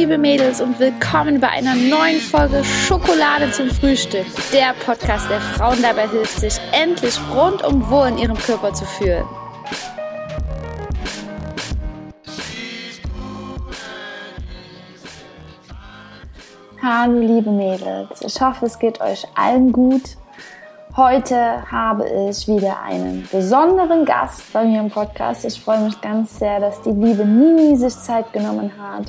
liebe Mädels und willkommen bei einer neuen Folge Schokolade zum Frühstück. Der Podcast, der Frauen dabei hilft, sich endlich rundum wohl in ihrem Körper zu fühlen. Hallo liebe Mädels, ich hoffe es geht euch allen gut. Heute habe ich wieder einen besonderen Gast bei mir im Podcast. Ich freue mich ganz sehr, dass die liebe Nini sich Zeit genommen hat.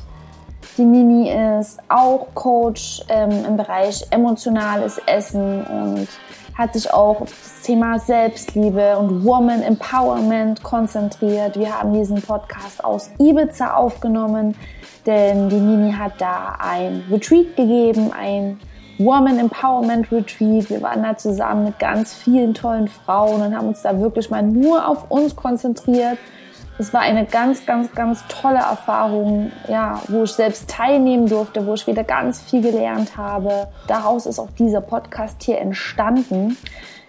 Die Nini ist auch Coach ähm, im Bereich emotionales Essen und hat sich auch auf das Thema Selbstliebe und Woman Empowerment konzentriert. Wir haben diesen Podcast aus Ibiza aufgenommen, denn die Nini hat da ein Retreat gegeben, ein Woman Empowerment Retreat. Wir waren da zusammen mit ganz vielen tollen Frauen und haben uns da wirklich mal nur auf uns konzentriert. Es war eine ganz, ganz, ganz tolle Erfahrung, ja, wo ich selbst teilnehmen durfte, wo ich wieder ganz viel gelernt habe. Daraus ist auch dieser Podcast hier entstanden.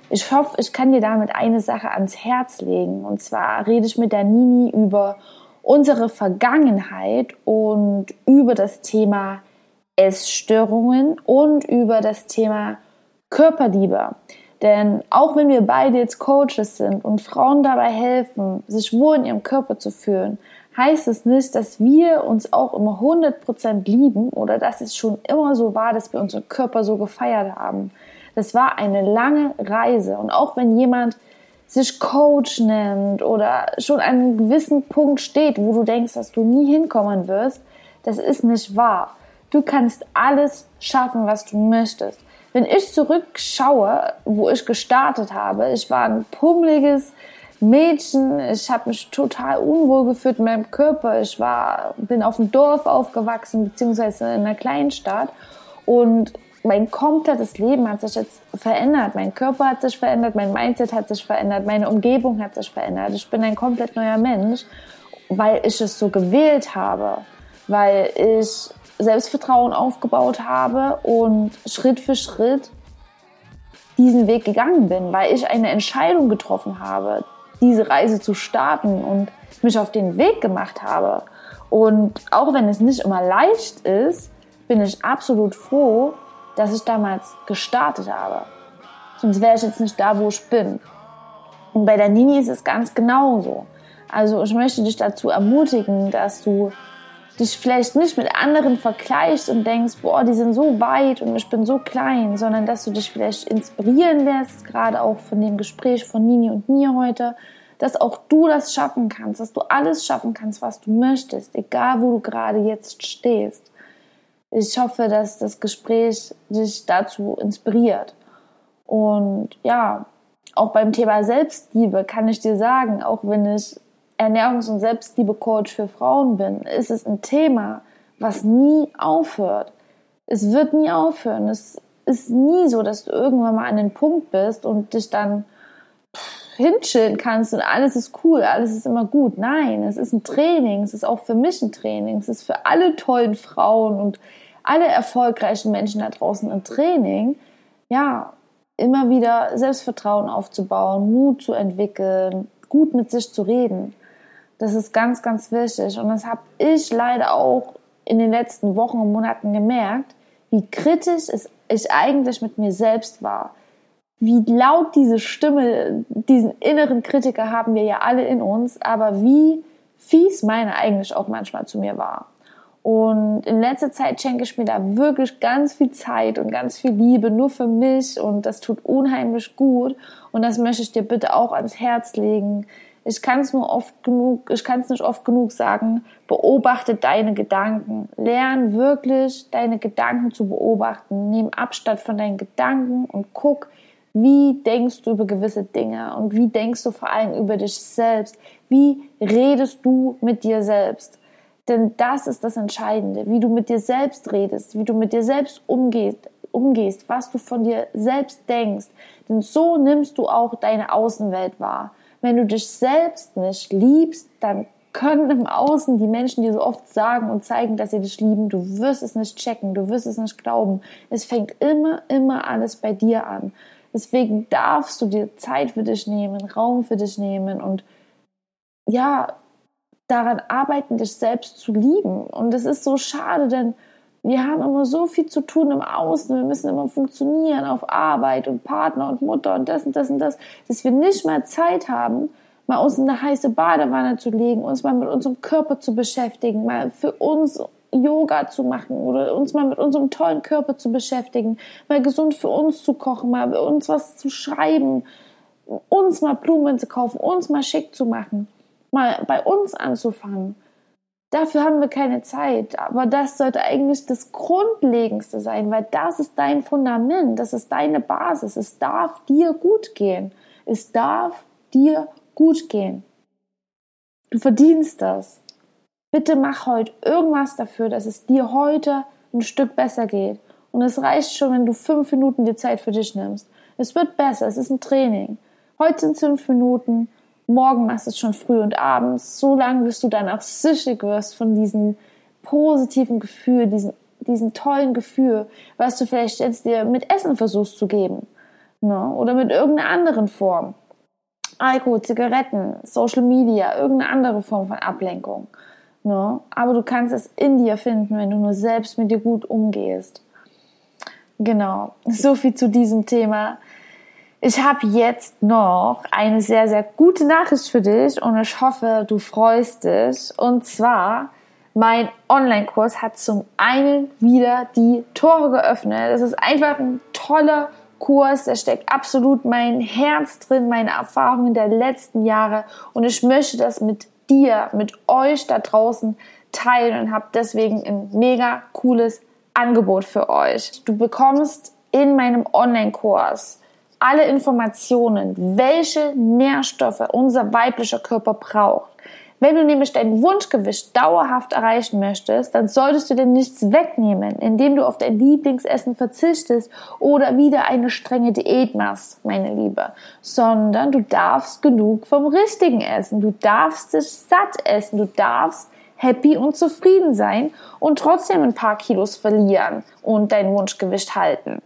Ich hoffe, ich kann dir damit eine Sache ans Herz legen. Und zwar rede ich mit der Nini über unsere Vergangenheit und über das Thema Essstörungen und über das Thema Körperliebe. Denn auch wenn wir beide jetzt Coaches sind und Frauen dabei helfen, sich wohl in ihrem Körper zu fühlen, heißt es nicht, dass wir uns auch immer 100% lieben oder dass es schon immer so war, dass wir unseren Körper so gefeiert haben. Das war eine lange Reise. Und auch wenn jemand sich Coach nennt oder schon an einem gewissen Punkt steht, wo du denkst, dass du nie hinkommen wirst, das ist nicht wahr. Du kannst alles schaffen, was du möchtest. Wenn ich zurückschaue, wo ich gestartet habe, ich war ein pummeliges Mädchen, ich habe mich total unwohl gefühlt in meinem Körper. Ich war, bin auf dem Dorf aufgewachsen, beziehungsweise in einer Kleinstadt. Und mein komplettes Leben hat sich jetzt verändert. Mein Körper hat sich verändert, mein Mindset hat sich verändert, meine Umgebung hat sich verändert. Ich bin ein komplett neuer Mensch, weil ich es so gewählt habe, weil ich Selbstvertrauen aufgebaut habe und Schritt für Schritt diesen Weg gegangen bin, weil ich eine Entscheidung getroffen habe, diese Reise zu starten und mich auf den Weg gemacht habe. Und auch wenn es nicht immer leicht ist, bin ich absolut froh, dass ich damals gestartet habe. Sonst wäre ich jetzt nicht da, wo ich bin. Und bei der Nini ist es ganz genauso. Also ich möchte dich dazu ermutigen, dass du dich vielleicht nicht mit anderen vergleichst und denkst, boah, die sind so weit und ich bin so klein, sondern dass du dich vielleicht inspirieren lässt, gerade auch von dem Gespräch von Nini und mir heute, dass auch du das schaffen kannst, dass du alles schaffen kannst, was du möchtest, egal wo du gerade jetzt stehst. Ich hoffe, dass das Gespräch dich dazu inspiriert. Und ja, auch beim Thema Selbstliebe kann ich dir sagen, auch wenn ich Ernährungs- und Selbstliebe-Coach für Frauen bin, ist es ein Thema, was nie aufhört. Es wird nie aufhören. Es ist nie so, dass du irgendwann mal an den Punkt bist und dich dann hinchillen kannst und alles ist cool, alles ist immer gut. Nein, es ist ein Training, es ist auch für mich ein Training, es ist für alle tollen Frauen und alle erfolgreichen Menschen da draußen ein Training, ja, immer wieder Selbstvertrauen aufzubauen, Mut zu entwickeln, gut mit sich zu reden. Das ist ganz, ganz wichtig. Und das habe ich leider auch in den letzten Wochen und Monaten gemerkt, wie kritisch ich eigentlich mit mir selbst war. Wie laut diese Stimme, diesen inneren Kritiker haben wir ja alle in uns, aber wie fies meine eigentlich auch manchmal zu mir war. Und in letzter Zeit schenke ich mir da wirklich ganz viel Zeit und ganz viel Liebe nur für mich und das tut unheimlich gut und das möchte ich dir bitte auch ans Herz legen. Ich kann es nur oft genug, ich kann es nicht oft genug sagen. Beobachte deine Gedanken. Lern wirklich deine Gedanken zu beobachten. Nimm Abstand von deinen Gedanken und guck, wie denkst du über gewisse Dinge und wie denkst du vor allem über dich selbst? Wie redest du mit dir selbst? Denn das ist das Entscheidende, wie du mit dir selbst redest, wie du mit dir selbst umgehst, umgehst, was du von dir selbst denkst. Denn so nimmst du auch deine Außenwelt wahr. Wenn du dich selbst nicht liebst, dann können im Außen die Menschen dir so oft sagen und zeigen, dass sie dich lieben. Du wirst es nicht checken, du wirst es nicht glauben. Es fängt immer, immer alles bei dir an. Deswegen darfst du dir Zeit für dich nehmen, Raum für dich nehmen und ja, daran arbeiten, dich selbst zu lieben. Und es ist so schade, denn wir haben immer so viel zu tun im Außen. Wir müssen immer funktionieren auf Arbeit und Partner und Mutter und das und das und das, dass wir nicht mehr Zeit haben, mal uns in eine heiße Badewanne zu legen, uns mal mit unserem Körper zu beschäftigen, mal für uns Yoga zu machen oder uns mal mit unserem tollen Körper zu beschäftigen, mal gesund für uns zu kochen, mal für uns was zu schreiben, uns mal Blumen zu kaufen, uns mal schick zu machen, mal bei uns anzufangen. Dafür haben wir keine Zeit, aber das sollte eigentlich das Grundlegendste sein, weil das ist dein Fundament, das ist deine Basis. Es darf dir gut gehen. Es darf dir gut gehen. Du verdienst das. Bitte mach heute irgendwas dafür, dass es dir heute ein Stück besser geht. Und es reicht schon, wenn du fünf Minuten die Zeit für dich nimmst. Es wird besser, es ist ein Training. Heute sind fünf Minuten, morgen machst du es schon früh und abends, so lange bis du dann auch süchtig wirst von diesem positiven Gefühl, diesem, diesem tollen Gefühl, was du vielleicht jetzt dir mit Essen versuchst zu geben. Ne? Oder mit irgendeiner anderen Form. Alkohol, Zigaretten, Social Media, irgendeine andere Form von Ablenkung. Ne? Aber du kannst es in dir finden, wenn du nur selbst mit dir gut umgehst. Genau, so viel zu diesem Thema. Ich habe jetzt noch eine sehr, sehr gute Nachricht für dich und ich hoffe, du freust dich. Und zwar, mein Online-Kurs hat zum einen wieder die Tore geöffnet. Es ist einfach ein toller Kurs, da steckt absolut mein Herz drin, meine Erfahrungen der letzten Jahre und ich möchte das mit dir, mit euch da draußen teilen und habe deswegen ein mega cooles Angebot für euch. Du bekommst in meinem Online-Kurs alle Informationen, welche Nährstoffe unser weiblicher Körper braucht. Wenn du nämlich dein Wunschgewicht dauerhaft erreichen möchtest, dann solltest du dir nichts wegnehmen, indem du auf dein Lieblingsessen verzichtest oder wieder eine strenge Diät machst, meine Liebe, sondern du darfst genug vom richtigen Essen. Du darfst dich satt essen. Du darfst happy und zufrieden sein und trotzdem ein paar Kilos verlieren und dein Wunschgewicht halten.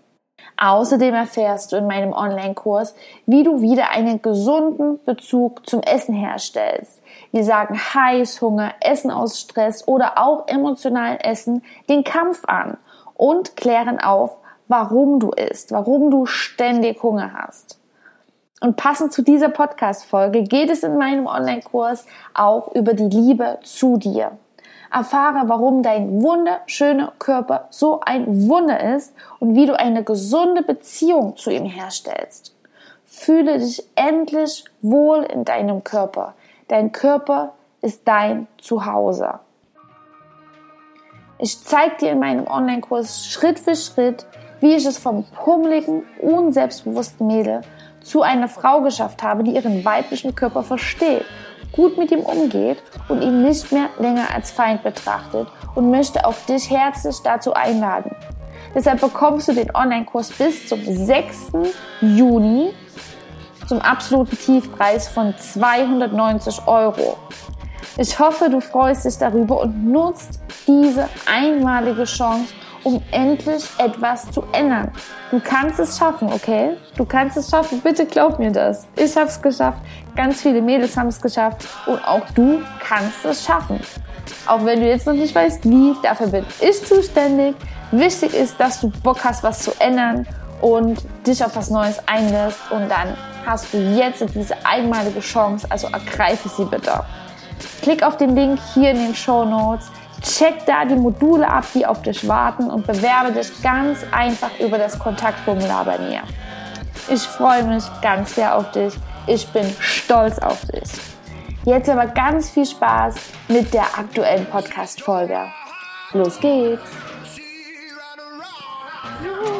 Außerdem erfährst du in meinem Online-Kurs, wie du wieder einen gesunden Bezug zum Essen herstellst. Wir sagen Heißhunger, Essen aus Stress oder auch emotionalen Essen den Kampf an und klären auf, warum du isst, warum du ständig Hunger hast. Und passend zu dieser Podcast-Folge geht es in meinem Online-Kurs auch über die Liebe zu dir. Erfahre, warum dein wunderschöner Körper so ein Wunder ist und wie du eine gesunde Beziehung zu ihm herstellst. Fühle dich endlich wohl in deinem Körper. Dein Körper ist dein Zuhause. Ich zeige dir in meinem Online-Kurs Schritt für Schritt, wie ich es vom pummeligen, unselbstbewussten Mädel zu einer Frau geschafft habe, die ihren weiblichen Körper versteht gut mit ihm umgeht und ihn nicht mehr länger als Feind betrachtet und möchte auch dich herzlich dazu einladen. Deshalb bekommst du den Online-Kurs bis zum 6. Juni zum absoluten Tiefpreis von 290 Euro. Ich hoffe, du freust dich darüber und nutzt diese einmalige Chance, um endlich etwas zu ändern. Du kannst es schaffen, okay? Du kannst es schaffen. Bitte glaub mir das. Ich habe es geschafft. Ganz viele Mädels haben es geschafft. Und auch du kannst es schaffen. Auch wenn du jetzt noch nicht weißt, wie, dafür bin ich zuständig. Wichtig ist, dass du Bock hast, was zu ändern und dich auf was Neues einlässt. Und dann hast du jetzt diese einmalige Chance. Also ergreife sie bitte. Klick auf den Link hier in den Show Notes Check da die Module ab, die auf dich warten und bewerbe dich ganz einfach über das Kontaktformular bei mir. Ich freue mich ganz sehr auf dich. Ich bin stolz auf dich. Jetzt aber ganz viel Spaß mit der aktuellen Podcast-Folge. Los geht's!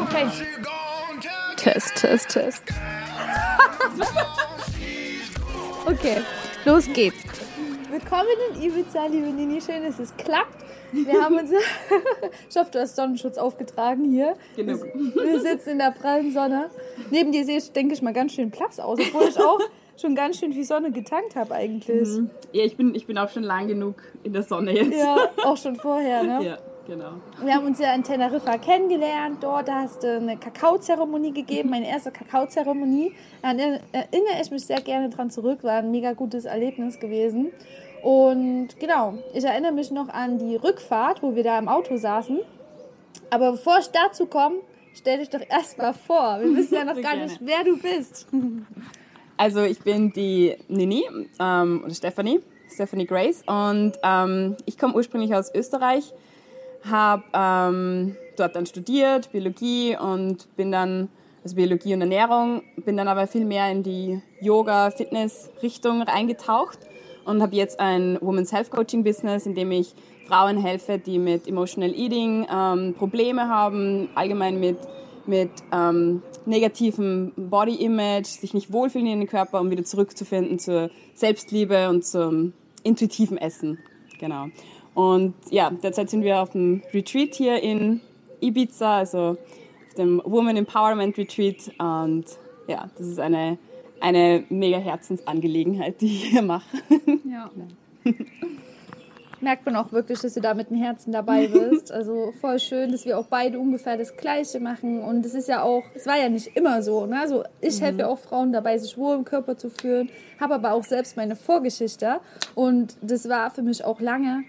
Okay. Test, Test, Test. okay, los geht's. Willkommen in Ibiza, liebe Nini. Schön, dass es klappt. Wir haben uns. ich hoffe, du hast Sonnenschutz aufgetragen hier. Genau. Wir sitzen in der prallen Sonne. Neben dir sehe ich, denke ich mal, ganz schön Platz aus, obwohl ich auch schon ganz schön viel Sonne getankt habe eigentlich. Mhm. Ja, ich bin, ich bin auch schon lang genug in der Sonne jetzt. Ja, auch schon vorher, ne? Ja. Genau. Wir haben uns ja in Teneriffa kennengelernt. Dort hast du eine Kakaozeremonie gegeben, meine erste Kakaozeremonie. Da erinnere ich mich sehr gerne dran zurück. War ein mega gutes Erlebnis gewesen. Und genau, ich erinnere mich noch an die Rückfahrt, wo wir da im Auto saßen. Aber bevor ich dazu komme, stell dich doch erstmal vor. Wir wissen ja noch gar nicht, wer du bist. Also ich bin die Nini ähm, oder Stephanie, Stephanie Grace und ähm, ich komme ursprünglich aus Österreich, habe ähm, dort dann studiert, Biologie und bin dann, also Biologie und Ernährung, bin dann aber viel mehr in die Yoga-Fitness-Richtung reingetaucht und habe jetzt ein Women's Health Coaching Business, in dem ich Frauen helfe, die mit Emotional Eating ähm, Probleme haben, allgemein mit, mit ähm, negativem Body Image, sich nicht wohlfühlen in den Körper, um wieder zurückzufinden zur Selbstliebe und zum intuitiven Essen. Genau. Und ja, derzeit sind wir auf dem Retreat hier in Ibiza, also auf dem Woman Empowerment Retreat. Und ja, das ist eine eine mega Herzensangelegenheit, die ich hier mache. Ja. Merkt man auch wirklich, dass du da mit dem Herzen dabei bist. Also voll schön, dass wir auch beide ungefähr das Gleiche machen. Und es ist ja auch, es war ja nicht immer so. Ne? Also ich mhm. helfe auch Frauen dabei, sich wohl im Körper zu fühlen, habe aber auch selbst meine Vorgeschichte. Und das war für mich auch lange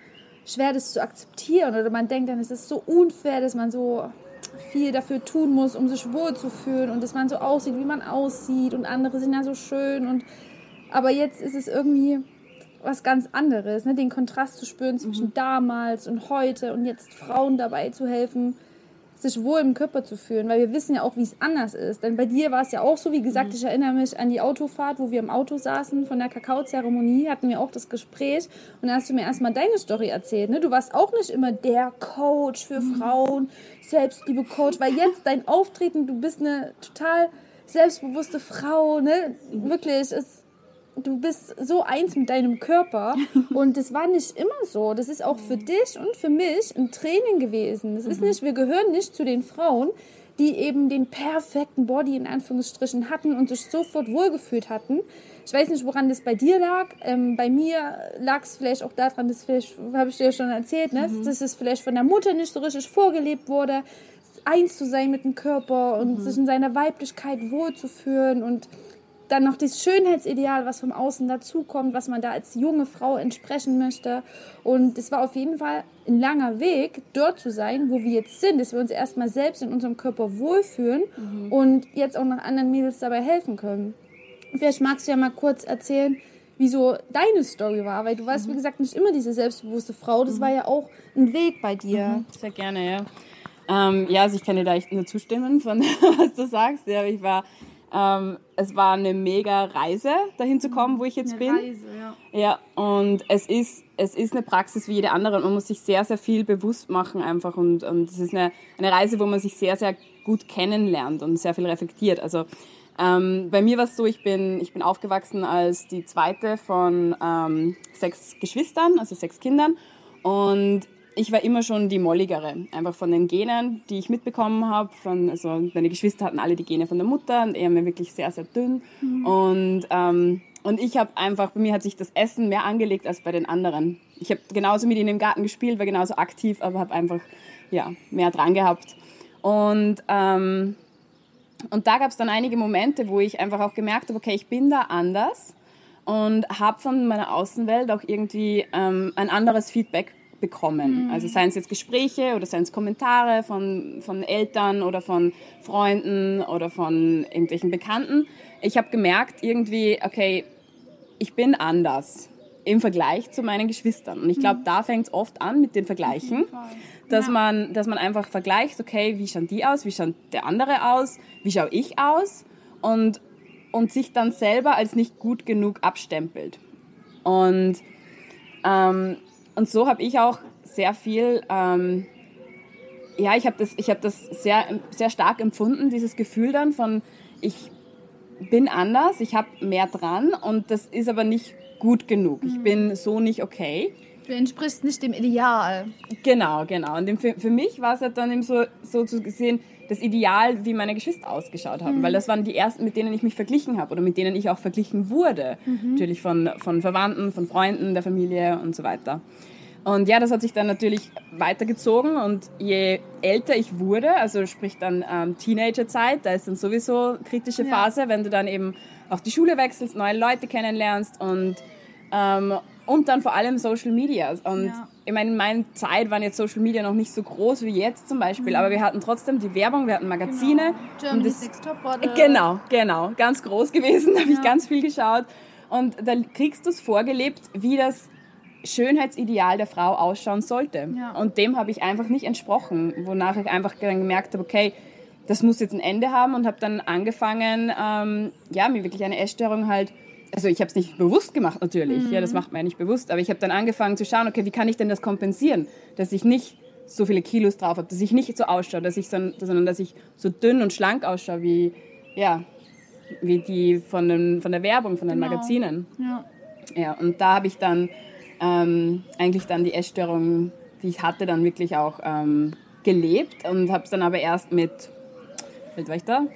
schwer, das zu akzeptieren. Oder man denkt dann, es ist so unfair, dass man so viel dafür tun muss, um sich wohl zu fühlen und dass man so aussieht, wie man aussieht und andere sind ja so schön und aber jetzt ist es irgendwie was ganz anderes, ne? den Kontrast zu spüren zwischen mhm. damals und heute und jetzt Frauen dabei zu helfen, sich wohl im Körper zu fühlen, weil wir wissen ja auch, wie es anders ist. Denn bei dir war es ja auch so, wie gesagt, mhm. ich erinnere mich an die Autofahrt, wo wir im Auto saßen von der Kakaozeremonie, hatten wir auch das Gespräch und da hast du mir erstmal deine Story erzählt. Ne? Du warst auch nicht immer der Coach für mhm. Frauen, Selbstliebe Coach, weil jetzt dein Auftreten, du bist eine total selbstbewusste Frau, ne? Mhm. Wirklich, es du bist so eins mit deinem Körper und das war nicht immer so. Das ist auch für dich und für mich ein Training gewesen. Das ist mhm. nicht, wir gehören nicht zu den Frauen, die eben den perfekten Body in Anführungsstrichen hatten und sich sofort wohlgefühlt hatten. Ich weiß nicht, woran das bei dir lag. Ähm, bei mir lag es vielleicht auch daran, das habe ich dir ja schon erzählt, ne? Mhm. dass es vielleicht von der Mutter nicht so richtig vorgelebt wurde, eins zu sein mit dem Körper und mhm. sich in seiner Weiblichkeit wohlzufühlen und dann noch das Schönheitsideal, was vom Außen dazukommt, was man da als junge Frau entsprechen möchte. Und es war auf jeden Fall ein langer Weg, dort zu sein, wo wir jetzt sind, dass wir uns erstmal selbst in unserem Körper wohlfühlen mhm. und jetzt auch noch anderen Mädels dabei helfen können. Vielleicht magst du ja mal kurz erzählen, wieso deine Story war, weil du warst, mhm. wie gesagt, nicht immer diese selbstbewusste Frau. Das mhm. war ja auch ein Weg bei dir. Mhm. Sehr gerne, ja. Ähm, ja, also ich kann dir da echt nur zustimmen von was du sagst. Ja, ich war ähm, es war eine mega Reise, dahin zu kommen, wo ich jetzt eine bin. Reise, ja. ja, und es ist, es ist eine Praxis wie jede andere und man muss sich sehr, sehr viel bewusst machen einfach und, und es ist eine, eine Reise, wo man sich sehr, sehr gut kennenlernt und sehr viel reflektiert. Also ähm, bei mir war es so, ich bin, ich bin aufgewachsen als die zweite von ähm, sechs Geschwistern, also sechs Kindern und ich war immer schon die Molligere, einfach von den Genen, die ich mitbekommen habe. also meine Geschwister hatten alle die Gene von der Mutter und er mir wirklich sehr, sehr dünn. Mhm. Und, ähm, und ich habe einfach, bei mir hat sich das Essen mehr angelegt als bei den anderen. Ich habe genauso mit ihnen im Garten gespielt, war genauso aktiv, aber habe einfach ja, mehr dran gehabt. Und, ähm, und da gab es dann einige Momente, wo ich einfach auch gemerkt habe, okay, ich bin da anders und habe von meiner Außenwelt auch irgendwie ähm, ein anderes Feedback bekommen. Mhm. Also seien es jetzt Gespräche oder seien es Kommentare von, von Eltern oder von Freunden oder von irgendwelchen Bekannten. Ich habe gemerkt irgendwie, okay, ich bin anders im Vergleich zu meinen Geschwistern. Und ich glaube, mhm. da fängt es oft an mit den Vergleichen, dass, ja. man, dass man einfach vergleicht, okay, wie schauen die aus, wie schaut der andere aus, wie schaue ich aus und, und sich dann selber als nicht gut genug abstempelt. Und ähm, und so habe ich auch sehr viel, ähm, ja, ich habe das, ich hab das sehr, sehr stark empfunden, dieses Gefühl dann von, ich bin anders, ich habe mehr dran und das ist aber nicht gut genug. Ich mhm. bin so nicht okay. Du entsprichst nicht dem Ideal. Genau, genau. Und für, für mich war es halt dann eben so, so zu sehen, das Ideal, wie meine Geschwister ausgeschaut haben. Mhm. Weil das waren die ersten, mit denen ich mich verglichen habe oder mit denen ich auch verglichen wurde. Mhm. Natürlich von, von Verwandten, von Freunden, der Familie und so weiter. Und ja, das hat sich dann natürlich weitergezogen und je älter ich wurde, also sprich dann ähm, Teenagerzeit, da ist dann sowieso kritische Phase, ja. wenn du dann eben auch die Schule wechselst, neue Leute kennenlernst und Ähm, und dann vor allem Social Media. Und ja. ich meine, in meiner Zeit waren jetzt Social Media noch nicht so groß wie jetzt zum Beispiel, mhm. aber wir hatten trotzdem die Werbung, wir hatten Magazine. Genau. Top Model. Genau, genau. Ganz groß gewesen, da habe ja. ich ganz viel geschaut. Und da kriegst du es vorgelebt, wie das Schönheitsideal der Frau ausschauen sollte. Ja. Und dem habe ich einfach nicht entsprochen, wonach ich einfach dann gemerkt habe, okay, das muss jetzt ein Ende haben und habe dann angefangen, ähm, ja, mir wirklich eine Essstörung halt also ich habe es nicht bewusst gemacht natürlich, mhm. ja, das mhm. macht man ja nicht bewusst, aber ich habe dann angefangen zu schauen, okay, wie kann ich denn das kompensieren, dass ich nicht so viele Kilos drauf habe, dass ich nicht so ausschaue, dass ich so, sondern dass ich so dünn und schlank ausschaue wie ja, wie die von, den, von der Werbung, von den genau. Magazinen. Ja. ja, und da habe ich dann ähm, eigentlich dann die Essstörung, die ich hatte, dann wirklich auch ähm, gelebt und habe es dann aber erst mit, wie war ich da?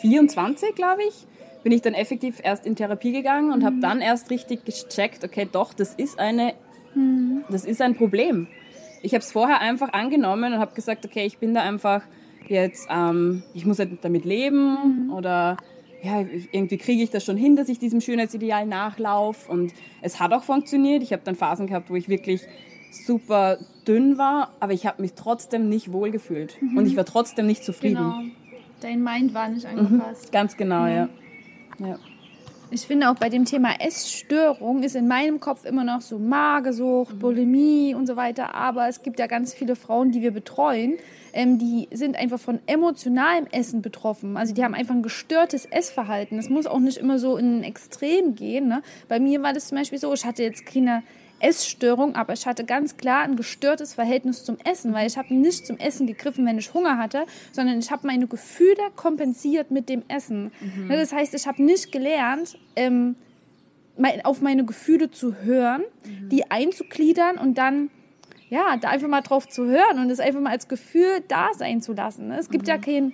24, glaube ich, bin ich dann effektiv erst in Therapie gegangen und mhm. habe dann erst richtig gecheckt, okay, doch, das ist eine, mhm. das ist ein Problem. Ich habe es vorher einfach angenommen und habe gesagt, okay, ich bin da einfach jetzt, ähm, ich muss halt damit leben mhm. oder ja, irgendwie kriege ich das schon hin, dass ich diesem Schönheitsideal nachlaufe und es hat auch funktioniert. Ich habe dann Phasen gehabt, wo ich wirklich super dünn war, aber ich habe mich trotzdem nicht wohl gefühlt mhm. und ich war trotzdem nicht zufrieden. Genau. Dein Mind war nicht angepasst. Mhm, ganz genau, ja. Ja. Ich finde auch bei dem Thema Essstörung ist in meinem Kopf immer noch so Magersucht, mhm. Bulimie und so weiter. Aber es gibt ja ganz viele Frauen, die wir betreuen, ähm, die sind einfach von emotionalem Essen betroffen. Also die haben einfach ein gestörtes Essverhalten. Das muss auch nicht immer so in ein Extrem gehen. Ne? Bei mir war das zum Beispiel so, ich hatte jetzt keine Essstörung, aber ich hatte ganz klar ein gestörtes Verhältnis zum Essen, weil ich habe nicht zum Essen gegriffen, wenn ich Hunger hatte, sondern ich habe meine Gefühle kompensiert mit dem Essen. Mhm. Das heißt, ich habe nicht gelernt, ähm, auf meine Gefühle zu hören, mhm. die einzugliedern und dann ja, da einfach mal drauf zu hören und es einfach mal als Gefühl da sein zu lassen. Es gibt mhm. ja kein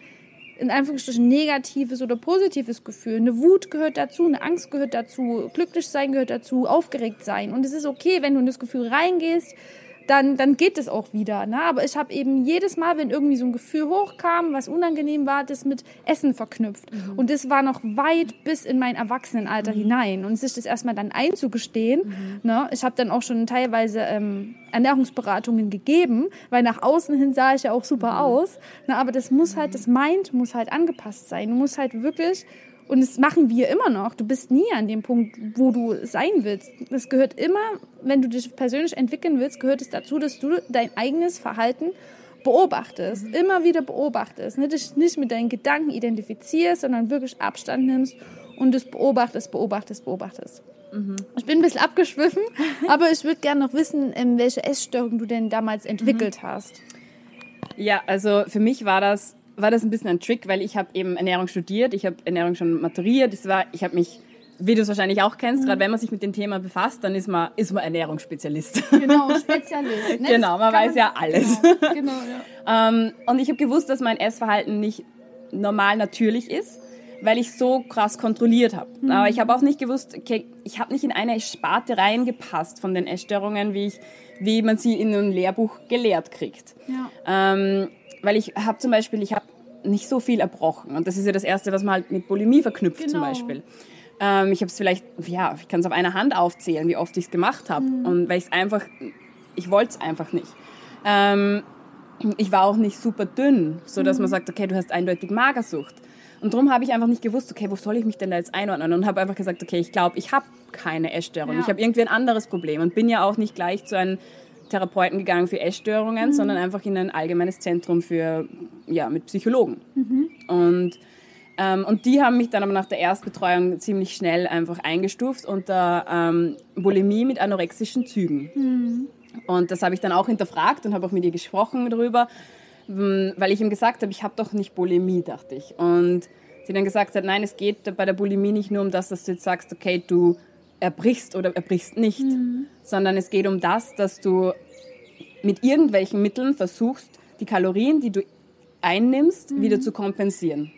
in Anführungsstrichen negatives oder positives Gefühl. Eine Wut gehört dazu, eine Angst gehört dazu, glücklich sein gehört dazu, aufgeregt sein. Und es ist okay, wenn du in das Gefühl reingehst, dann, dann geht es auch wieder. Ne? Aber ich habe eben jedes Mal, wenn irgendwie so ein Gefühl hochkam, was unangenehm war, das mit Essen verknüpft. Mhm. Und das war noch weit bis in mein Erwachsenenalter mhm. hinein. Und sich das erstmal dann einzugestehen, mhm. ne? ich habe dann auch schon teilweise ähm, Ernährungsberatungen gegeben, weil nach außen hin sah ich ja auch super mhm. aus. Ne? Aber das muss halt, das Mind muss halt angepasst sein. Du musst halt wirklich und das machen wir immer noch. Du bist nie an dem Punkt, wo du sein willst. Das gehört immer, wenn du dich persönlich entwickeln willst, gehört es dazu, dass du dein eigenes Verhalten beobachtest, mhm. immer wieder beobachtest, nicht, dich nicht mit deinen Gedanken identifizierst, sondern wirklich Abstand nimmst und es beobachtest, beobachtest, beobachtest. Mhm. Ich bin ein bisschen abgeschwiffen, aber ich würde gerne noch wissen, ähm, welche Essstörung du denn damals entwickelt mhm. hast. Ja, also für mich war das war das ein bisschen ein Trick, weil ich habe eben Ernährung studiert, ich habe Ernährung schon maturiert, das war, ich habe mich wie du es wahrscheinlich auch kennst, mhm. gerade wenn man sich mit dem Thema befasst, dann ist man, ist man Ernährungsspezialist. Genau, Spezialist. Ne? genau, man weiß man, ja alles. Genau, genau ja. ähm, und ich habe gewusst, dass mein Essverhalten nicht normal natürlich ist, weil ich so krass kontrolliert habe. Mhm. Aber ich habe auch nicht gewusst, okay, ich habe nicht in eine Sparte reingepasst von den Essstörungen, wie, ich, wie man sie in einem Lehrbuch gelehrt kriegt. Ja. Ähm, weil ich habe zum Beispiel, ich habe nicht so viel erbrochen. Und das ist ja das Erste, was man halt mit Bulimie verknüpft genau. zum Beispiel. Ähm, ich habe es vielleicht, ja, ich kann es auf einer Hand aufzählen, wie oft ich es gemacht habe. Mhm. Und weil ich es einfach, ich wollte es einfach nicht. Ähm, ich war auch nicht super dünn, so dass mhm. man sagt, okay, du hast eindeutig Magersucht. Und darum habe ich einfach nicht gewusst, okay, wo soll ich mich denn da jetzt einordnen? Und habe einfach gesagt, okay, ich glaube, ich habe keine Essstörung. Ja. Ich habe irgendwie ein anderes Problem und bin ja auch nicht gleich zu einem Therapeuten gegangen für Essstörungen, mhm. sondern einfach in ein allgemeines Zentrum für, ja, mit Psychologen. Mhm. Und, ähm, und die haben mich dann aber nach der Erstbetreuung ziemlich schnell einfach eingestuft unter ähm, Bulimie mit anorexischen Zügen. Mhm. Und das habe ich dann auch hinterfragt und habe auch mit ihr gesprochen darüber, weil ich ihm gesagt habe, ich habe doch nicht Bulimie, dachte ich. Und sie dann gesagt hat, nein, es geht bei der Bulimie nicht nur um das, dass du jetzt sagst, okay, du erbrichst oder erbrichst nicht, mhm. sondern es geht um das, dass du mit irgendwelchen Mitteln versuchst, die Kalorien, die du einnimmst, mhm. wieder zu kompensieren.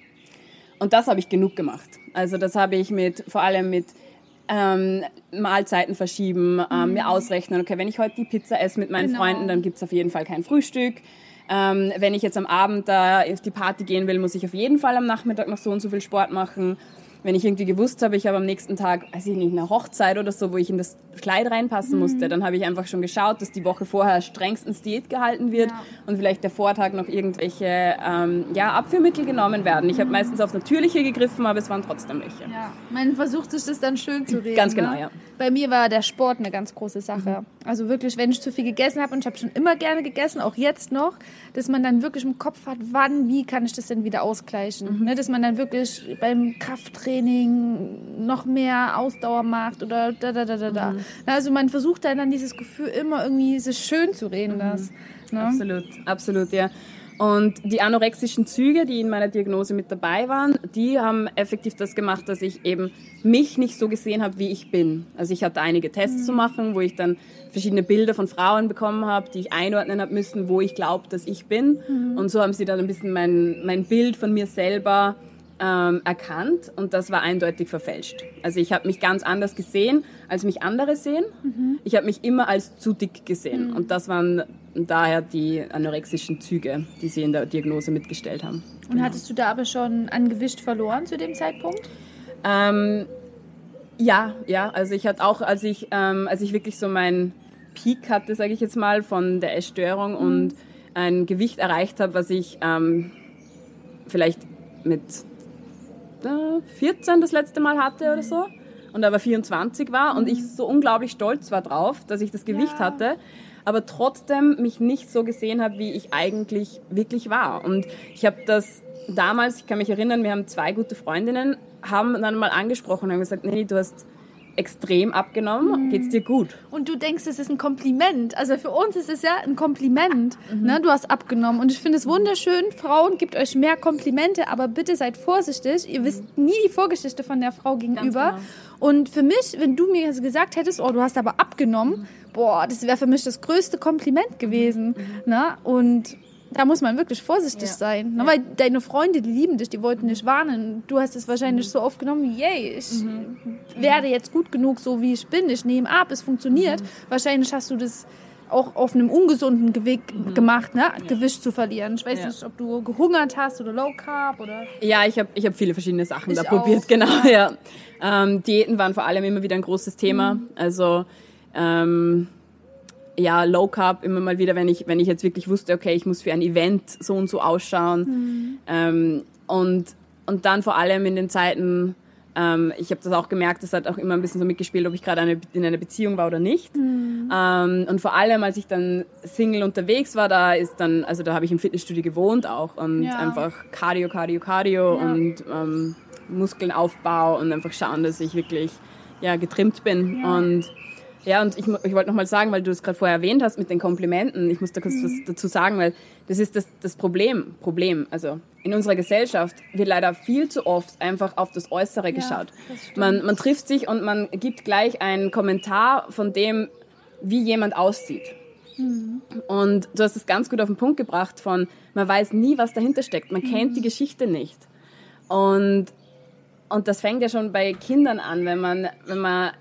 Und das habe ich genug gemacht. Also das habe ich mit vor allem mit ähm, Mahlzeiten verschieben, ähm, mhm. mir ausrechnen, okay, wenn ich heute die Pizza esse mit meinen genau. Freunden, dann gibt es auf jeden Fall kein Frühstück. Ähm, wenn ich jetzt am Abend da auf die Party gehen will, muss ich auf jeden Fall am Nachmittag noch so und so viel Sport machen. Wenn ich irgendwie gewusst habe, ich habe am nächsten Tag, weiß ich nicht, eine Hochzeit oder so, wo ich in das Kleid reinpassen mhm. musste, dann habe ich einfach schon geschaut, dass die Woche vorher strengstens Diät gehalten wird ja. und vielleicht der Vortag noch irgendwelche ähm, ja, Abführmittel genommen werden. Ich habe mhm. meistens auf natürliche gegriffen, aber es waren trotzdem welche. Ja, man versucht sich das dann schön zu reden. Ganz genau, ne? ja. Bei mir war der Sport eine ganz große Sache. Mhm. Also wirklich, wenn ich zu viel gegessen habe und ich habe schon immer gerne gegessen, auch jetzt noch, dass man dann wirklich im Kopf hat, wann, wie kann ich das denn wieder ausgleichen. Mhm. Ne? Dass man dann wirklich beim Krafttraining noch mehr Ausdauer macht oder da, da, da, da, da. Mhm. Also man versucht dann, dann dieses Gefühl immer irgendwie sich schön zu reden. Das, mhm. ne? Absolut, absolut, ja. Und die anorexischen Züge, die in meiner Diagnose mit dabei waren, die haben effektiv das gemacht, dass ich eben mich nicht so gesehen habe, wie ich bin. Also ich hatte einige Tests mhm. zu machen, wo ich dann verschiedene Bilder von Frauen bekommen habe, die ich einordnen habe müssen, wo ich glaube, dass ich bin. Mhm. Und so haben sie dann ein bisschen mein, mein Bild von mir selber ähm, erkannt und das war eindeutig verfälscht. Also ich habe mich ganz anders gesehen, als mich andere sehen. Mhm. Ich habe mich immer als zu dick gesehen mhm. und das waren daher die anorexischen Züge, die sie in der Diagnose mitgestellt haben. Und genau. hattest du da aber schon an Gewicht verloren zu dem Zeitpunkt? Ähm, ja, ja. Also ich hatte auch, als ich, ähm, als ich wirklich so meinen Peak hatte, sage ich jetzt mal, von der Essstörung mhm. und ein Gewicht erreicht habe, was ich ähm, vielleicht mit 14 das letzte Mal hatte oder so und aber 24 war und ich so unglaublich stolz war drauf, dass ich das Gewicht ja. hatte, aber trotzdem mich nicht so gesehen habe, wie ich eigentlich wirklich war. Und ich habe das damals, ich kann mich erinnern, wir haben zwei gute Freundinnen, haben dann mal angesprochen und haben gesagt, nee, du hast extrem abgenommen. Mhm. Geht's dir gut? Und du denkst, es ist ein Kompliment. Also für uns ist es ja ein Kompliment. Mhm. Ne? Du hast abgenommen. Und ich finde es wunderschön. Frauen, gibt euch mehr Komplimente, aber bitte seid vorsichtig. Ihr wisst nie die Vorgeschichte von der Frau gegenüber. Genau. Und für mich, wenn du mir gesagt hättest, oh, du hast aber abgenommen, mhm. boah, das wäre für mich das größte Kompliment gewesen. Mhm. Ne? Und da muss man wirklich vorsichtig ja. sein. Ne? Weil deine Freunde, die lieben dich, die wollten dich warnen. Du hast es wahrscheinlich mhm. so aufgenommen, yay, ich mhm. werde jetzt gut genug, so wie ich bin. Ich nehme ab, es funktioniert. Mhm. Wahrscheinlich hast du das auch auf einem ungesunden Geweg mhm. gemacht, ne? Ja. Gewicht zu verlieren. Ich weiß ja. nicht, ob du gehungert hast oder Low Carb oder. Ja, ich habe ich hab viele verschiedene Sachen ich da auch. probiert, genau. Ja. Ähm, Diäten waren vor allem immer wieder ein großes Thema. Mhm. Also ähm, ja, Low Carb immer mal wieder, wenn ich, wenn ich jetzt wirklich wusste, okay, ich muss für ein Event so und so ausschauen. Mhm. Ähm, und, und dann vor allem in den Zeiten, ähm, ich habe das auch gemerkt, das hat auch immer ein bisschen so mitgespielt, ob ich gerade eine, in einer Beziehung war oder nicht. Mhm. Ähm, und vor allem, als ich dann Single unterwegs war, da ist dann, also da habe ich im Fitnessstudio gewohnt auch und ja. einfach Cardio, Cardio, Cardio ja. und ähm, Muskelaufbau und einfach schauen, dass ich wirklich ja, getrimmt bin. Ja. Und ja, und ich, ich wollte nochmal sagen, weil du es gerade vorher erwähnt hast mit den Komplimenten, ich muss da kurz mhm. was dazu sagen, weil das ist das, das Problem, Problem. Also in unserer Gesellschaft wird leider viel zu oft einfach auf das Äußere ja, geschaut. Das man, man trifft sich und man gibt gleich einen Kommentar von dem, wie jemand aussieht. Mhm. Und du hast es ganz gut auf den Punkt gebracht von, man weiß nie, was dahinter steckt. Man mhm. kennt die Geschichte nicht. Und, und das fängt ja schon bei Kindern an, wenn man, wenn man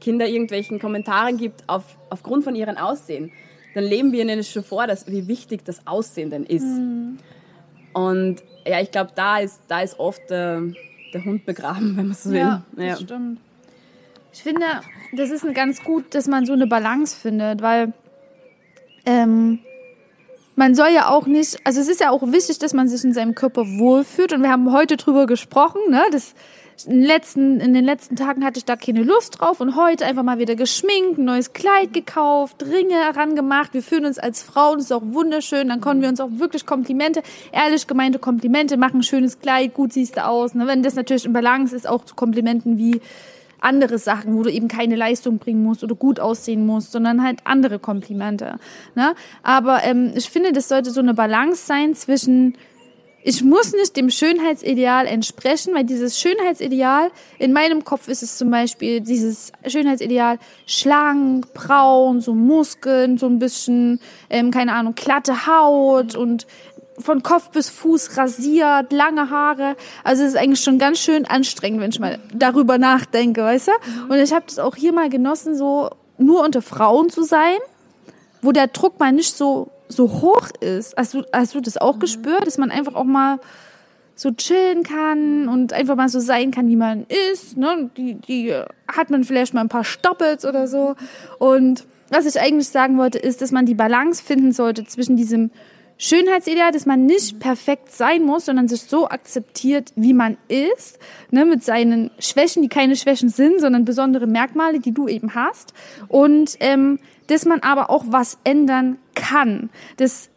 Kinder irgendwelchen Kommentaren gibt auf, aufgrund von ihrem Aussehen, dann leben wir ihnen schon vor, dass, wie wichtig das Aussehen denn ist. Mhm. Und ja, ich glaube, da ist, da ist oft der, der Hund begraben, wenn man so will. Ja, das ja. stimmt. Ich finde, das ist ganz gut, dass man so eine Balance findet, weil ähm, man soll ja auch nicht, also es ist ja auch wichtig, dass man sich in seinem Körper wohlfühlt und wir haben heute drüber gesprochen, ne, dass in den, letzten, in den letzten Tagen hatte ich da keine Lust drauf und heute einfach mal wieder geschminkt, ein neues Kleid gekauft, Ringe herangemacht. Wir fühlen uns als Frauen, das ist auch wunderschön. Dann konnten wir uns auch wirklich Komplimente, ehrlich gemeinte Komplimente machen, schönes Kleid, gut siehst du aus. Ne? Wenn das natürlich im Balance ist, auch zu Komplimenten wie andere Sachen, wo du eben keine Leistung bringen musst oder gut aussehen musst, sondern halt andere Komplimente. Ne? Aber ähm, ich finde, das sollte so eine Balance sein zwischen ich muss nicht dem Schönheitsideal entsprechen, weil dieses Schönheitsideal, in meinem Kopf ist es zum Beispiel dieses Schönheitsideal schlank, braun, so Muskeln, so ein bisschen, ähm, keine Ahnung, glatte Haut und von Kopf bis Fuß rasiert, lange Haare. Also es ist eigentlich schon ganz schön anstrengend, wenn ich mal darüber nachdenke, weißt du? Und ich habe das auch hier mal genossen, so nur unter Frauen zu sein, wo der Druck mal nicht so so hoch ist. Hast du, hast du das auch mhm. gespürt, dass man einfach auch mal so chillen kann und einfach mal so sein kann, wie man ist. Ne? Die, die hat man vielleicht mal ein paar Stoppels oder so. Und was ich eigentlich sagen wollte, ist, dass man die Balance finden sollte zwischen diesem Schönheitsideal, dass man nicht perfekt sein muss, sondern sich so akzeptiert, wie man ist, ne, mit seinen Schwächen, die keine Schwächen sind, sondern besondere Merkmale, die du eben hast. Und ähm, dass man aber auch was ändern kann. Dass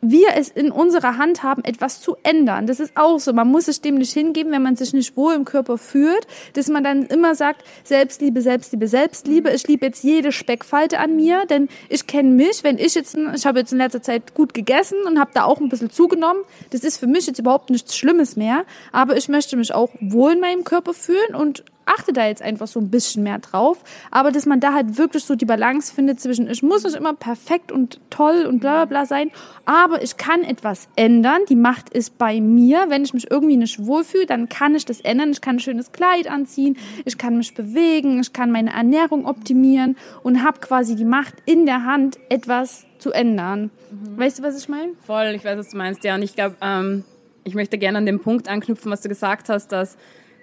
wir es in unserer Hand haben, etwas zu ändern. Das ist auch so. Man muss es dem nicht hingeben, wenn man sich nicht wohl im Körper fühlt, dass man dann immer sagt, Selbstliebe, Selbstliebe, Selbstliebe. Ich liebe jetzt jede Speckfalte an mir, denn ich kenne mich. Wenn ich jetzt, ich habe jetzt in letzter Zeit gut gegessen und habe da auch ein bisschen zugenommen. Das ist für mich jetzt überhaupt nichts Schlimmes mehr. Aber ich möchte mich auch wohl in meinem Körper fühlen und achte da jetzt einfach so ein bisschen mehr drauf, aber dass man da halt wirklich so die Balance findet zwischen, ich muss nicht immer perfekt und toll und bla bla bla sein, aber ich kann etwas ändern, die Macht ist bei mir, wenn ich mich irgendwie nicht wohlfühle, dann kann ich das ändern, ich kann ein schönes Kleid anziehen, ich kann mich bewegen, ich kann meine Ernährung optimieren und habe quasi die Macht in der Hand, etwas zu ändern. Mhm. Weißt du, was ich meine? Voll, ich weiß, was du meinst, ja, und ich glaube, ähm, ich möchte gerne an den Punkt anknüpfen, was du gesagt hast, dass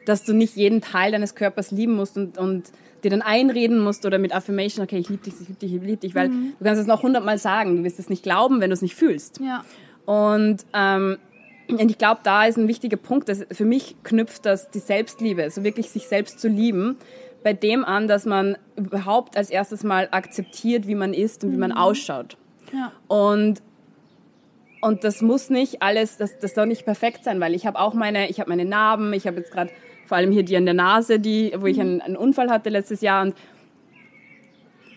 dass du nicht jeden Teil deines Körpers lieben musst und, und dir dann einreden musst oder mit Affirmation, okay, ich liebe dich, ich liebe dich, ich liebe dich, weil mhm. du kannst es noch hundertmal sagen, du wirst es nicht glauben, wenn du es nicht fühlst. Ja. Und, ähm, und ich glaube, da ist ein wichtiger Punkt, dass für mich knüpft das die Selbstliebe, also wirklich sich selbst zu lieben, bei dem an, dass man überhaupt als erstes mal akzeptiert, wie man ist und mhm. wie man mhm. ausschaut. Ja. Und und das muss nicht alles, das, das soll nicht perfekt sein, weil ich habe auch meine, ich habe meine Narben, ich habe jetzt gerade vor allem hier die an der Nase, die, wo ich einen, einen Unfall hatte letztes Jahr. Und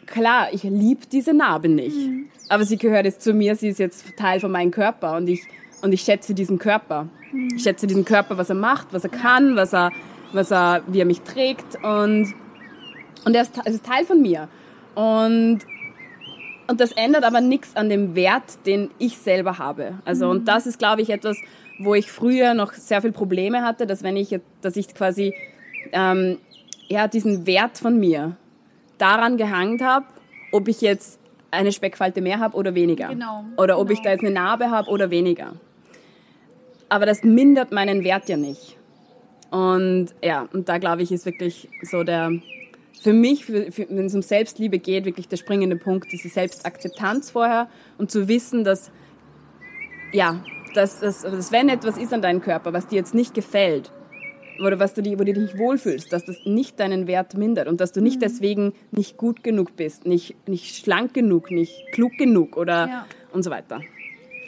klar, ich liebe diese Narbe nicht. Mhm. Aber sie gehört jetzt zu mir, sie ist jetzt Teil von meinem Körper und ich, und ich schätze diesen Körper. Mhm. Ich schätze diesen Körper, was er macht, was er kann, was er, was er, wie er mich trägt und, und er ist, er ist Teil von mir. Und, und das ändert aber nichts an dem Wert, den ich selber habe. Also, mhm. und das ist, glaube ich, etwas, wo ich früher noch sehr viel Probleme hatte, dass wenn ich, dass ich quasi ähm, ja, diesen Wert von mir daran gehangen habe, ob ich jetzt eine Speckfalte mehr habe oder weniger. Genau. Oder ob genau. ich da jetzt eine Narbe habe oder weniger. Aber das mindert meinen Wert ja nicht. Und ja, und da glaube ich, ist wirklich so der, für mich, wenn es um Selbstliebe geht, wirklich der springende Punkt, diese Selbstakzeptanz vorher und zu wissen, dass, ja, dass, dass, dass wenn etwas ist an deinem Körper, was dir jetzt nicht gefällt, oder was du, wo du dich nicht wohlfühlst, dass das nicht deinen Wert mindert und dass du nicht mhm. deswegen nicht gut genug bist, nicht, nicht schlank genug, nicht klug genug oder ja. und so weiter.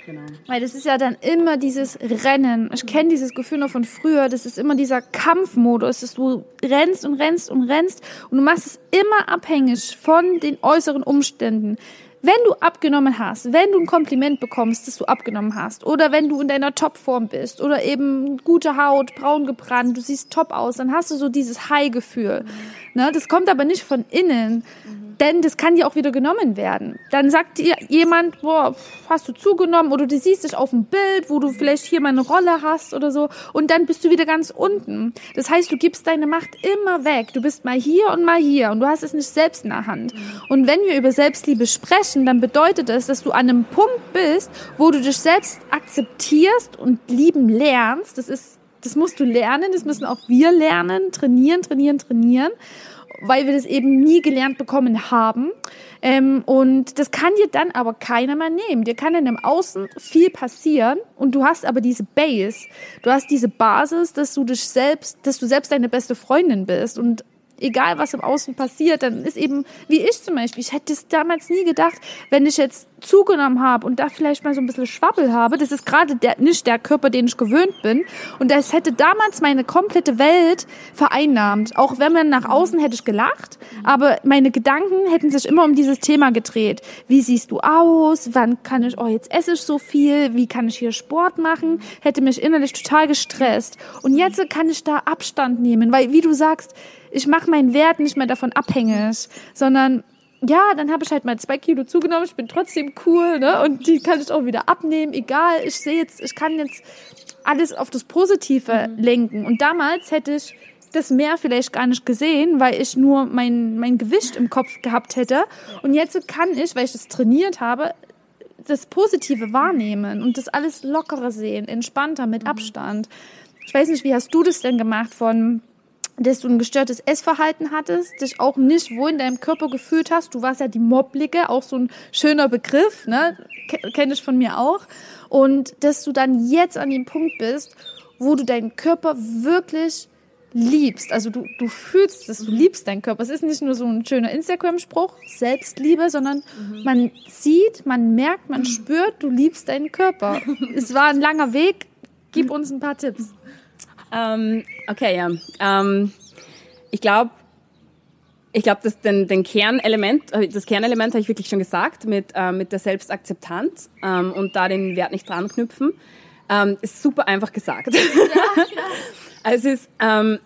Genau. Weil das ist ja dann immer dieses Rennen. Ich kenne dieses Gefühl noch von früher. Das ist immer dieser Kampfmodus, dass du rennst und rennst und rennst und du machst es immer abhängig von den äußeren Umständen. Wenn du abgenommen hast, wenn du ein Kompliment bekommst, dass du abgenommen hast, oder wenn du in deiner Topform bist, oder eben gute Haut, braun gebrannt, du siehst top aus, dann hast du so dieses High-Gefühl. Mhm. Ne? Das kommt aber nicht von innen. Mhm denn das kann dir auch wieder genommen werden. Dann sagt dir jemand, boah, hast du zugenommen oder du siehst dich auf dem Bild, wo du vielleicht hier mal eine Rolle hast oder so und dann bist du wieder ganz unten. Das heißt, du gibst deine Macht immer weg. Du bist mal hier und mal hier und du hast es nicht selbst in der Hand. Und wenn wir über Selbstliebe sprechen, dann bedeutet das, dass du an einem Punkt bist, wo du dich selbst akzeptierst und lieben lernst. Das ist das musst du lernen, das müssen auch wir lernen, trainieren, trainieren, trainieren weil wir das eben nie gelernt bekommen haben. Ähm, und das kann dir dann aber keiner mehr nehmen. Dir kann in dem Außen viel passieren und du hast aber diese Base. Du hast diese Basis, dass du dich selbst, dass du selbst deine beste Freundin bist und egal was im Außen passiert, dann ist eben, wie ich zum Beispiel, ich hätte es damals nie gedacht, wenn ich jetzt zugenommen habe und da vielleicht mal so ein bisschen Schwabbel habe, das ist gerade der, nicht der Körper, den ich gewöhnt bin. Und das hätte damals meine komplette Welt vereinnahmt. Auch wenn man nach außen hätte ich gelacht, aber meine Gedanken hätten sich immer um dieses Thema gedreht. Wie siehst du aus? Wann kann ich, oh, jetzt esse ich so viel? Wie kann ich hier Sport machen? Hätte mich innerlich total gestresst. Und jetzt kann ich da Abstand nehmen, weil, wie du sagst, ich mache meinen Wert nicht mehr davon abhängig, sondern ja, dann habe ich halt mal zwei Kilo zugenommen, ich bin trotzdem cool, ne? Und die kann ich auch wieder abnehmen, egal, ich sehe jetzt, ich kann jetzt alles auf das Positive mhm. lenken. Und damals hätte ich das mehr vielleicht gar nicht gesehen, weil ich nur mein, mein Gewicht im Kopf gehabt hätte. Und jetzt kann ich, weil ich das trainiert habe, das Positive wahrnehmen und das alles lockerer sehen, entspannter, mit mhm. Abstand. Ich weiß nicht, wie hast du das denn gemacht von dass du ein gestörtes Essverhalten hattest, dich auch nicht wohl in deinem Körper gefühlt hast. Du warst ja die Mobblige, auch so ein schöner Begriff, ne? Kenne ich von mir auch. Und dass du dann jetzt an dem Punkt bist, wo du deinen Körper wirklich liebst. Also du, du fühlst es, du liebst deinen Körper. Es ist nicht nur so ein schöner Instagram-Spruch, Selbstliebe, sondern mhm. man sieht, man merkt, man spürt, du liebst deinen Körper. es war ein langer Weg. Gib uns ein paar Tipps. Ähm, okay, ja. Ähm, ich glaube, ich glaube, dass den, den Kernelement, das Kernelement habe ich wirklich schon gesagt, mit, äh, mit der Selbstakzeptanz ähm, und da den Wert nicht dran knüpfen, ähm, ist super einfach gesagt. Ja, ja. es ist, ähm,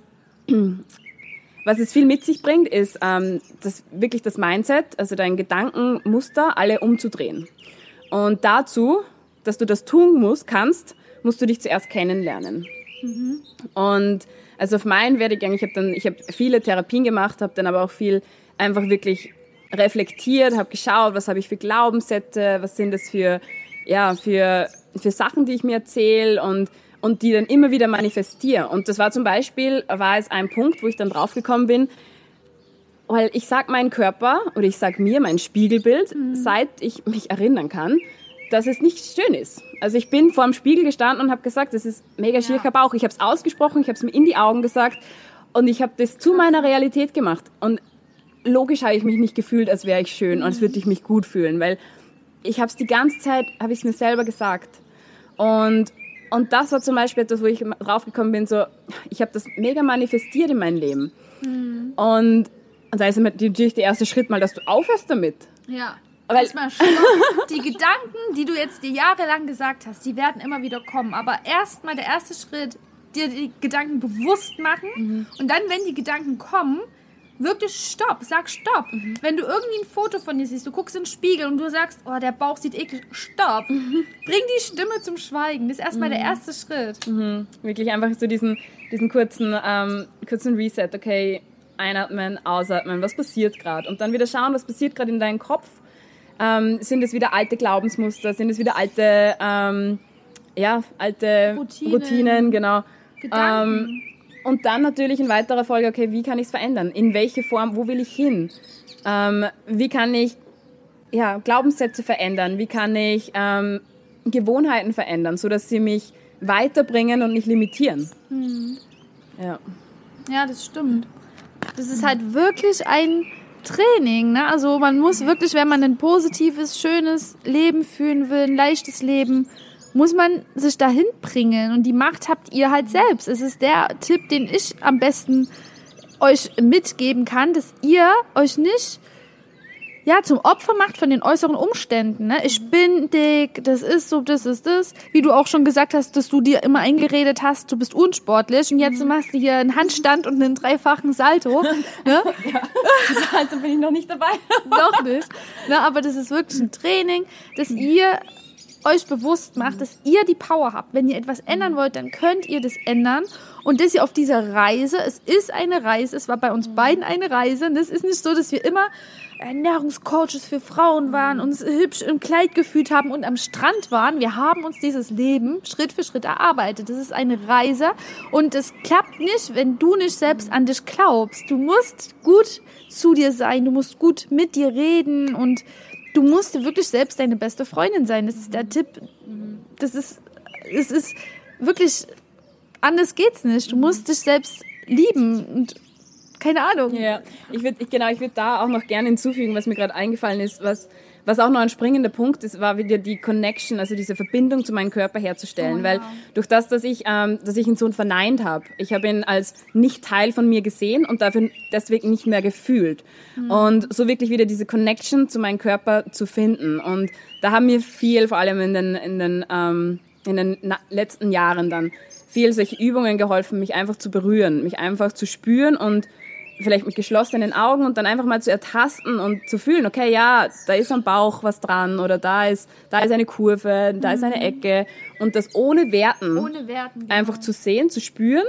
was es viel mit sich bringt, ist ähm, das, wirklich das Mindset, also dein Gedankenmuster, alle umzudrehen. Und dazu, dass du das tun musst, kannst, musst du dich zuerst kennenlernen. Mhm. Und also auf meinen Werdegang, ich habe dann, ich habe viele Therapien gemacht, habe dann aber auch viel einfach wirklich reflektiert, habe geschaut, was habe ich für Glaubenssätze, was sind das für, ja, für, für Sachen, die ich mir erzähle und, und die dann immer wieder manifestiere. Und das war zum Beispiel, war es ein Punkt, wo ich dann draufgekommen bin, weil ich sag meinen Körper oder ich sag mir mein Spiegelbild, mhm. seit ich mich erinnern kann, dass es nicht schön ist. Also ich bin vor dem Spiegel gestanden und habe gesagt, das ist mega schiercher ja. Bauch. Ich habe es ausgesprochen, ich habe es mir in die Augen gesagt und ich habe das zu meiner Realität gemacht. Und logisch habe ich mich nicht gefühlt, als wäre ich schön und als würde ich mich gut fühlen, weil ich habe es die ganze Zeit, habe ich es mir selber gesagt. Und, und das war zum Beispiel etwas, wo ich draufgekommen bin, so, ich habe das mega manifestiert in meinem Leben. Mhm. Und, und da ist natürlich der erste Schritt mal, dass du aufhörst damit. Ja. Weil Erstmal Die Gedanken, die du jetzt dir jahrelang gesagt hast, die werden immer wieder kommen. Aber erstmal der erste Schritt, dir die Gedanken bewusst machen. Mhm. Und dann, wenn die Gedanken kommen, wirklich stopp, sag stopp. Mhm. Wenn du irgendwie ein Foto von dir siehst, du guckst in den Spiegel und du sagst, oh, der Bauch sieht eklig, stopp. Mhm. Bring die Stimme zum Schweigen. Das ist erstmal der mhm. erste Schritt. Mhm. Wirklich einfach so diesen, diesen kurzen, ähm, kurzen Reset, okay, einatmen, ausatmen, was passiert gerade? Und dann wieder schauen, was passiert gerade in deinem Kopf ähm, sind es wieder alte Glaubensmuster, sind es wieder alte, ähm, ja, alte Routinen, Routinen genau. Ähm, und dann natürlich in weiterer Folge, okay, wie kann ich es verändern? In welche Form, wo will ich hin? Ähm, wie kann ich ja, Glaubenssätze verändern? Wie kann ich ähm, Gewohnheiten verändern, sodass sie mich weiterbringen und nicht limitieren? Mhm. Ja. ja, das stimmt. Das ist halt wirklich ein Training. Ne? Also man muss wirklich, wenn man ein positives, schönes Leben führen will, ein leichtes Leben, muss man sich dahin bringen. Und die Macht habt ihr halt selbst. Es ist der Tipp, den ich am besten euch mitgeben kann, dass ihr euch nicht ja, zum Opfer macht von den äußeren Umständen. Ne? Ich bin dick, das ist so, das ist das. Wie du auch schon gesagt hast, dass du dir immer eingeredet hast, du bist unsportlich und jetzt mhm. machst du hier einen Handstand und einen dreifachen Salto. Ne? ja, Salto bin ich noch nicht dabei. noch nicht. Ne? Aber das ist wirklich ein Training, dass ihr euch bewusst macht, dass ihr die Power habt. Wenn ihr etwas ändern wollt, dann könnt ihr das ändern. Und dass ihr auf dieser Reise, es ist eine Reise, es war bei uns beiden eine Reise. Und es ist nicht so, dass wir immer Ernährungscoaches für Frauen waren, uns hübsch im Kleid gefühlt haben und am Strand waren. Wir haben uns dieses Leben Schritt für Schritt erarbeitet. Das ist eine Reise und es klappt nicht, wenn du nicht selbst an dich glaubst. Du musst gut zu dir sein, du musst gut mit dir reden und du musst wirklich selbst deine beste Freundin sein. Das ist der Tipp. Das ist, es ist wirklich, anders geht's nicht. Du musst dich selbst lieben und keine Ahnung. Ja, ich würde, genau, ich würde da auch noch gerne hinzufügen, was mir gerade eingefallen ist, was, was auch noch ein springender Punkt ist, war wieder die Connection, also diese Verbindung zu meinem Körper herzustellen, oh, weil durch das, dass ich, ähm, dass ich ihn so verneint habe, ich habe ihn als nicht Teil von mir gesehen und dafür deswegen nicht mehr gefühlt. Mhm. und so wirklich wieder diese Connection zu meinem Körper zu finden. Und da haben mir viel, vor allem in den in den ähm, in den letzten Jahren dann viel solche Übungen geholfen, mich einfach zu berühren, mich einfach zu spüren und vielleicht mit geschlossenen Augen und dann einfach mal zu ertasten und zu fühlen, okay, ja, da ist am Bauch was dran oder da ist, da ist eine Kurve, da mhm. ist eine mhm. Ecke und das ohne Werten, ohne Werten genau. einfach zu sehen, zu spüren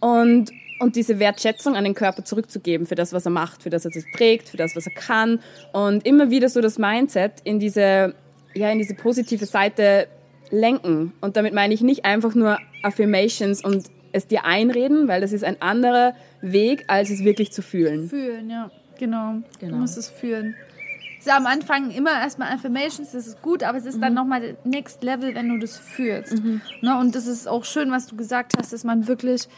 und, und diese Wertschätzung an den Körper zurückzugeben für das, was er macht, für das, was er trägt, für das, was er kann und immer wieder so das Mindset in diese ja, in diese positive Seite lenken. Und damit meine ich nicht einfach nur Affirmations und es dir einreden, weil das ist ein anderer Weg, als es wirklich zu fühlen. Fühlen, ja. Genau. genau. Du musst es fühlen. Ist ja am Anfang immer erstmal Affirmations, das ist gut, aber es ist mhm. dann nochmal Next Level, wenn du das fühlst. Mhm. Ne? Und das ist auch schön, was du gesagt hast, dass man wirklich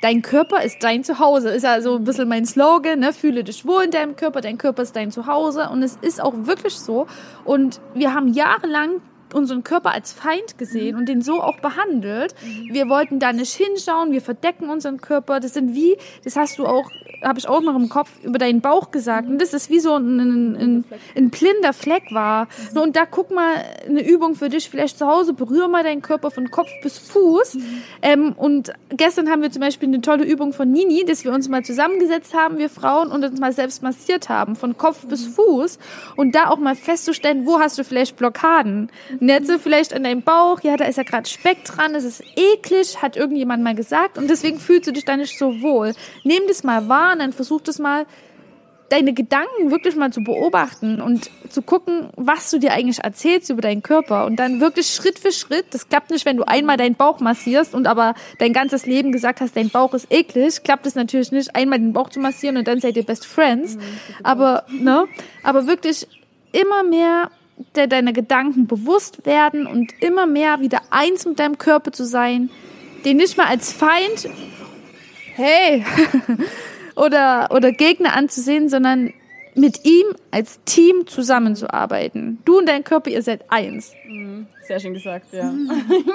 dein Körper ist dein Zuhause. Ist ja so ein bisschen mein Slogan, ne? Fühle dich wohl in deinem Körper, dein Körper ist dein Zuhause. Und es ist auch wirklich so. Und wir haben jahrelang unseren Körper als Feind gesehen mhm. und den so auch behandelt. Mhm. Wir wollten da nicht hinschauen, wir verdecken unseren Körper. Das sind wie, das hast du auch, habe ich auch noch im Kopf, über deinen Bauch gesagt. Mhm. Und das ist wie so ein, ein, ein, ein blinder Fleck war. Mhm. Und da guck mal, eine Übung für dich vielleicht zu Hause, berühre mal deinen Körper von Kopf bis Fuß. Mhm. Ähm, und gestern haben wir zum Beispiel eine tolle Übung von Nini, dass wir uns mal zusammengesetzt haben, wir Frauen, und uns mal selbst massiert haben, von Kopf bis mhm. Fuß. Und da auch mal festzustellen, wo hast du vielleicht Blockaden. Netze vielleicht an deinem Bauch, ja, da ist ja gerade Speck dran, es ist eklig, hat irgendjemand mal gesagt. Und deswegen fühlst du dich da nicht so wohl. Nimm das mal wahr und dann versuch das mal, deine Gedanken wirklich mal zu beobachten und zu gucken, was du dir eigentlich erzählst über deinen Körper. Und dann wirklich Schritt für Schritt, das klappt nicht, wenn du einmal deinen Bauch massierst und aber dein ganzes Leben gesagt hast, dein Bauch ist eklig, klappt es natürlich nicht, einmal den Bauch zu massieren und dann seid ihr Best Friends, mhm, aber, ne, aber wirklich immer mehr der deine Gedanken bewusst werden und immer mehr wieder eins mit deinem Körper zu sein, den nicht mal als Feind, hey, oder, oder Gegner anzusehen, sondern mit ihm als Team zusammenzuarbeiten. Du und dein Körper, ihr seid eins. Mhm. Sehr schön gesagt, ja.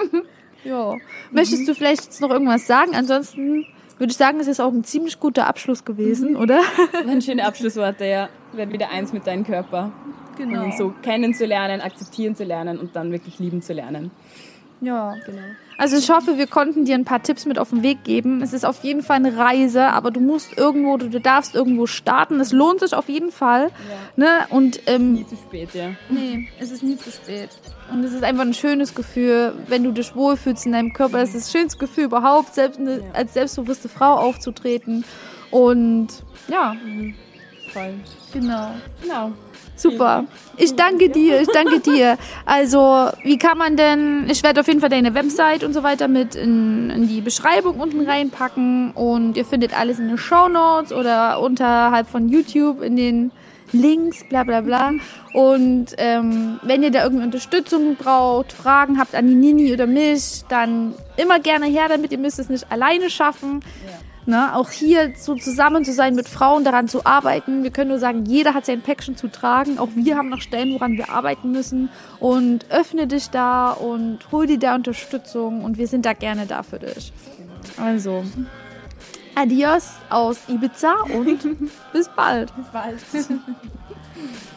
ja. Möchtest du vielleicht jetzt noch irgendwas sagen? Ansonsten würde ich sagen, es ist auch ein ziemlich guter Abschluss gewesen, mhm. oder? Ein schöne Abschlussworte, ja. Werd wieder eins mit deinem Körper. Genau. Und ihn so kennenzulernen, akzeptieren zu lernen und dann wirklich lieben zu lernen. Ja, genau. Also ich hoffe, wir konnten dir ein paar Tipps mit auf den Weg geben. Es ist auf jeden Fall eine Reise, aber du musst irgendwo, du, darfst irgendwo starten. Es lohnt sich auf jeden Fall. Ja. Ne? Und, ähm, nie zu spät, ja. Nee, es ist nie zu spät. Und es ist einfach ein schönes Gefühl, wenn du dich wohlfühlst in deinem Körper. Es ist das schönste Gefühl überhaupt, selbst eine, ja. als selbstbewusste Frau aufzutreten. Und ja. Mhm. Voll. Genau. Genau. Super. Ich danke dir, ich danke dir. Also, wie kann man denn, ich werde auf jeden Fall deine Website und so weiter mit in, in die Beschreibung unten reinpacken und ihr findet alles in den Show Notes oder unterhalb von YouTube in den Links, bla bla bla. Und ähm, wenn ihr da irgendwie Unterstützung braucht, Fragen habt an die Nini oder mich, dann immer gerne her damit. Ihr müsst es nicht alleine schaffen. Ja. Ne? Auch hier so zusammen zu sein mit Frauen, daran zu arbeiten. Wir können nur sagen, jeder hat sein Päckchen zu tragen. Auch wir haben noch Stellen, woran wir arbeiten müssen. Und öffne dich da und hol dir da Unterstützung. Und wir sind da gerne da für dich. Also, adios aus Ibiza und bis bald. Bis bald.